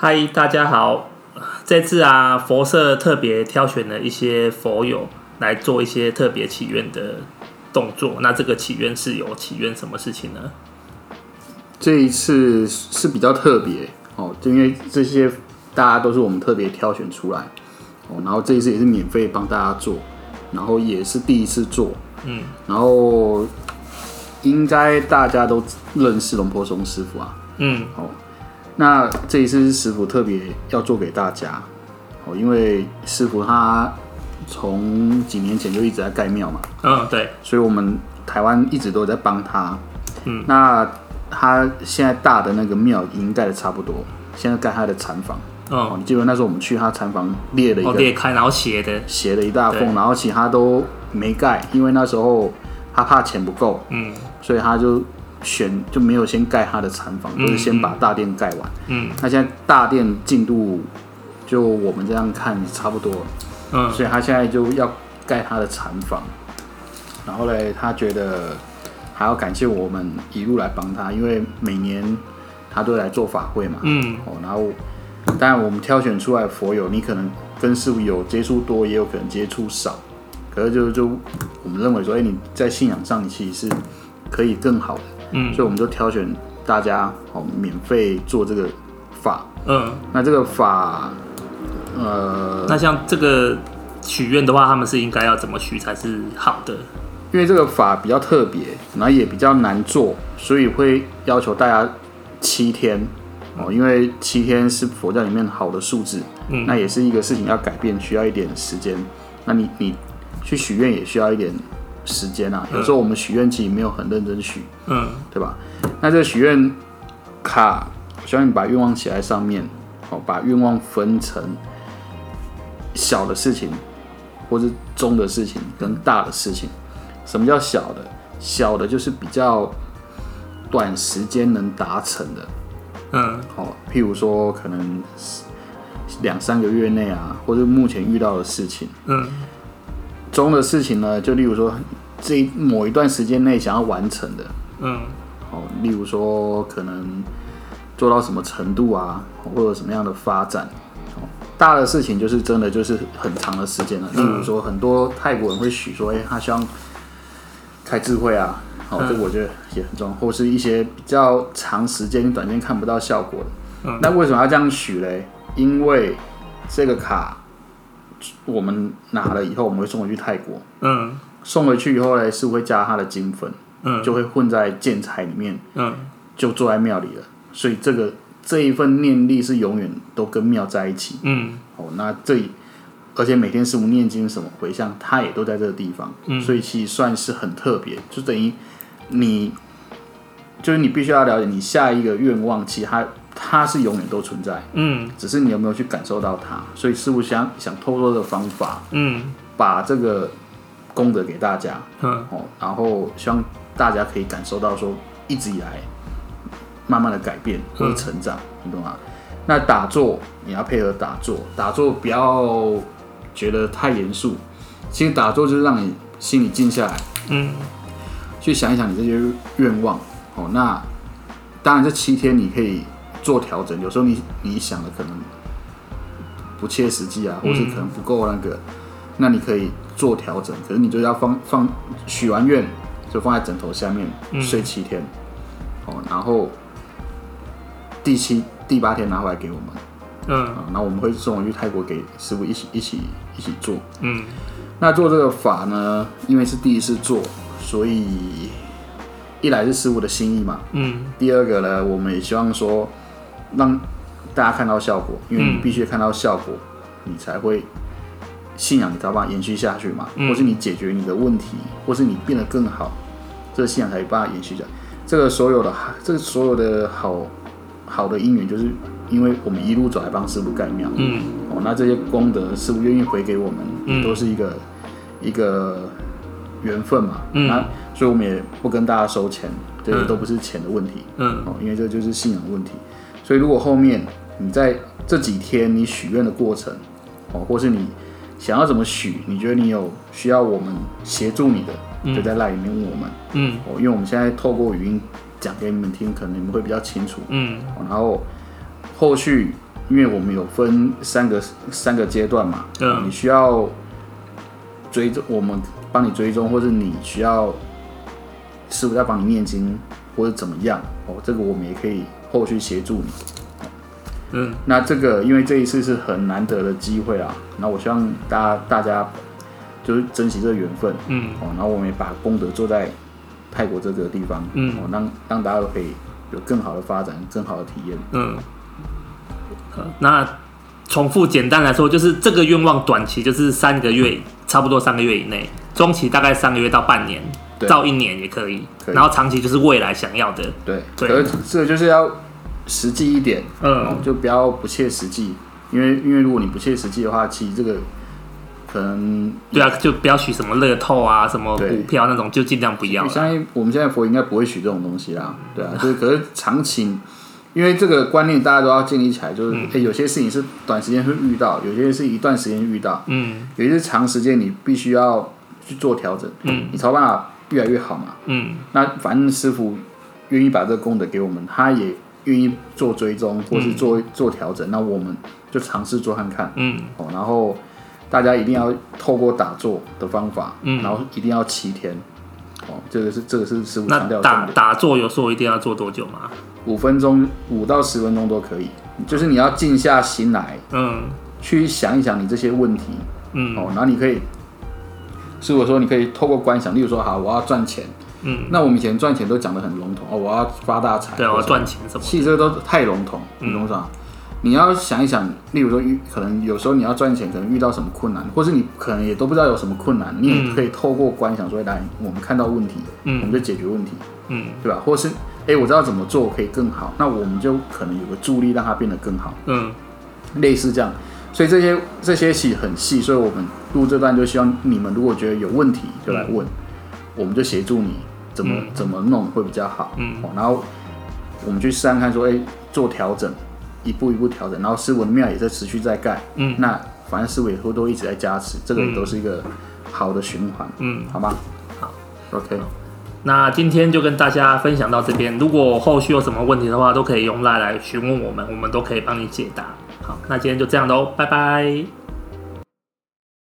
嗨，大家好！这次啊，佛社特别挑选了一些佛友来做一些特别祈愿的动作。那这个祈愿是有祈愿什么事情呢？这一次是比较特别哦，就因为这些大家都是我们特别挑选出来哦，然后这一次也是免费帮大家做，然后也是第一次做，嗯，然后应该大家都认识龙婆松师傅啊，嗯，哦，那这一次是师傅特别要做给大家哦，因为师傅他从几年前就一直在盖庙嘛，嗯，对，所以我们台湾一直都在帮他。嗯，那他现在大的那个庙已经盖的差不多，现在盖他的禅房。哦，嗯，你记得那时候我们去他禅房裂了一哦，个裂开然后斜的，斜了一大对缝，然后其他都没盖，因为那时候他怕钱不够，嗯所以他就选就没有先盖他的禅房，都就是先把大殿盖完。嗯。那现在大殿进度就我们这样看差不多了。嗯。所以他现在就要盖他的禅房，然后嘞，他觉得还要感谢我们一路来帮他，因为每年他都来做法会嘛，嗯。哦，然后当然我们挑选出来的佛友，你可能跟师傅有接触多，也有可能接触少，可是就就我们认为说，哎、你在信仰上你其实是可以更好的，嗯所以我们就挑选大家哦免费做这个法，嗯。那这个法，呃，那像这个许愿的话，他们是应该要怎么许才是好的？因为这个法比较特别，然后也比较难做，所以会要求大家七天哦，因为七天是佛教里面好的数字，嗯那也是一个事情要改变，需要一点时间。那你你去许愿也需要一点时间啊，有时候我们许愿其实没有很认真许，嗯对吧？那这个许愿卡，我希望你把愿望写在上面，哦，把愿望分成小的事情，或是中的事情跟大的事情。什么叫小的？小的就是比较短时间能达成的，嗯哦，譬如说可能两三个月内啊，或者目前遇到的事情。嗯中的事情呢，就例如说这一某一段时间内想要完成的，嗯哦，例如说可能做到什么程度啊，或者什么样的发展。哦，大的事情就是真的就是很长的时间了。例如说，很多泰国人会许说，哎、他希望开智慧啊，哦，嗯这个我觉得也很重要，或是一些比较长时间、短间看不到效果的。嗯那为什么要这样许嘞？因为这个卡我们拿了以后，我们会送回去泰国。嗯送回去以后呢，是会加他的金粉，嗯。就会混在建材里面，嗯。就坐在庙里了。所以这个这一份念力是永远都跟庙在一起。嗯。哦，那这而且每天师傅念经什么回向，他也都在这个地方，嗯。所以其实算是很特别，就等于你就是你必须要了解，你下一个愿望，其他它它是永远都存在，嗯。只是你有没有去感受到它。所以师傅想想透过这个方法，嗯。把这个功德给大家。嗯哦，然后希望大家可以感受到说，一直以来慢慢的改变或者成长，你懂吗？那打坐你要配合打坐，打坐不要觉得太严肃，其实打坐就是让你心里静下来，嗯去想一想你这些愿望。哦，那当然这七天你可以做调整，有时候你你想的可能不切实际啊，或是可能不够那个，那你可以做调整。可是你就要放放许完愿，就放在枕头下面、嗯睡七天，哦，然后第七、第八天拿回来给我们嗯啊，然后我们会送回去泰国给师傅一起一起一起做。嗯那做这个法呢，因为是第一次做，所以一来是师傅的心意嘛，嗯第二个呢，我们也希望说让大家看到效果，因为你嗯必须看到效果，你才会信仰你才有办法延续下去嘛，嗯或是你解决你的问题，或是你变得更好，这个信仰才有办法延续下去。这个所有的这个所有的好好的因缘，就是因为我们一路走来帮师傅盖庙，嗯哦，那这些功德师傅愿意回给我们，嗯都是一个一个缘分嘛。嗯那所以我们也不跟大家收钱，这些嗯都不是钱的问题。嗯哦，因为这就是信仰的问题。所以如果后面你在这几天你许愿的过程，哦，或是你想要怎么许，你觉得你有需要我们协助你的，嗯就在赖里面问我们。嗯哦，因为我们现在透过语音讲给你们听，可能你们会比较清楚。嗯哦然后后续因为我们有分三个三个阶段嘛，嗯你需要追踪，我们帮你追踪，或者你需要师傅在帮你念经或者怎么样哦，这个我们也可以后续协助你。嗯，那这个因为这一次是很难得的机会啊，那我希望大家大家就是珍惜这个缘分嗯。哦，然后我们也把功德做在泰国这个地方，嗯。哦，让让大家都可以有更好的发展，更好的体验。嗯，呃那重复简单来说，就是这个愿望短期就是三个月，差不多三个月以内；中期大概三个月到半年对。到一年也可以，可以。然后长期就是未来想要的。对，对。这个就是要实际一点，哦嗯，就不要不切实际，因为因为如果你不切实际的话，其实这个可能对啊，就不要许什么乐透啊、什么股票那种，就尽量不要我。相信我们现在佛应该不会许这种东西啦，对啊，就是可是长期，因为这个观念大家都要建立起来，就是有些事情是短时间会遇到，有些是一段时间遇到，嗯。有些是长时间你必须要去做调整，嗯。你才有办法越来越好嘛。嗯。那反正师傅愿意把这个功德给我们，他也愿意做追踪或是做、做调整，那我们就尝试做看看嗯哦。然后大家一定要透过打坐的方法，嗯然后一定要七天哦，这个是这个是师傅那强调的，打打坐有说一定要做多久吗？五分钟五到十分钟都可以，就是你要静下心来嗯去想一想你这些问题嗯哦，然后你可以。师傅说，你可以透过观想，例如说，好，我要赚钱。嗯，那我们以前赚钱都讲的很笼统哦，我要发大财，对，我要赚钱什么的？其实这个都太笼统，你懂啥？你要想一想，例如说遇可能有时候你要赚钱，可能遇到什么困难，或是你可能也都不知道有什么困难，你也可以透过观想说，来，我们看到问题，我们嗯就解决问题，嗯对吧？或是哎，我知道怎么做可以更好，那我们就可能有个助力让它变得更好，嗯类似这样。所以这些这些戏很细，所以我们录这段就希望你们如果觉得有问题就来问，我们就协助你怎么、嗯怎么弄会比较好。嗯哦，然后我们去试看看说，哎、做调整，一步一步调整，然后师文庙也在持续在盖，嗯那反正师傅都一直在加持，这个也都是一个好的循环，嗯。好吗？好，OK，那今天就跟大家分享到这边，如果后续有什么问题的话，都可以用赖来询问我们，我们都可以帮你解答。好，那今天就这样喽，拜拜。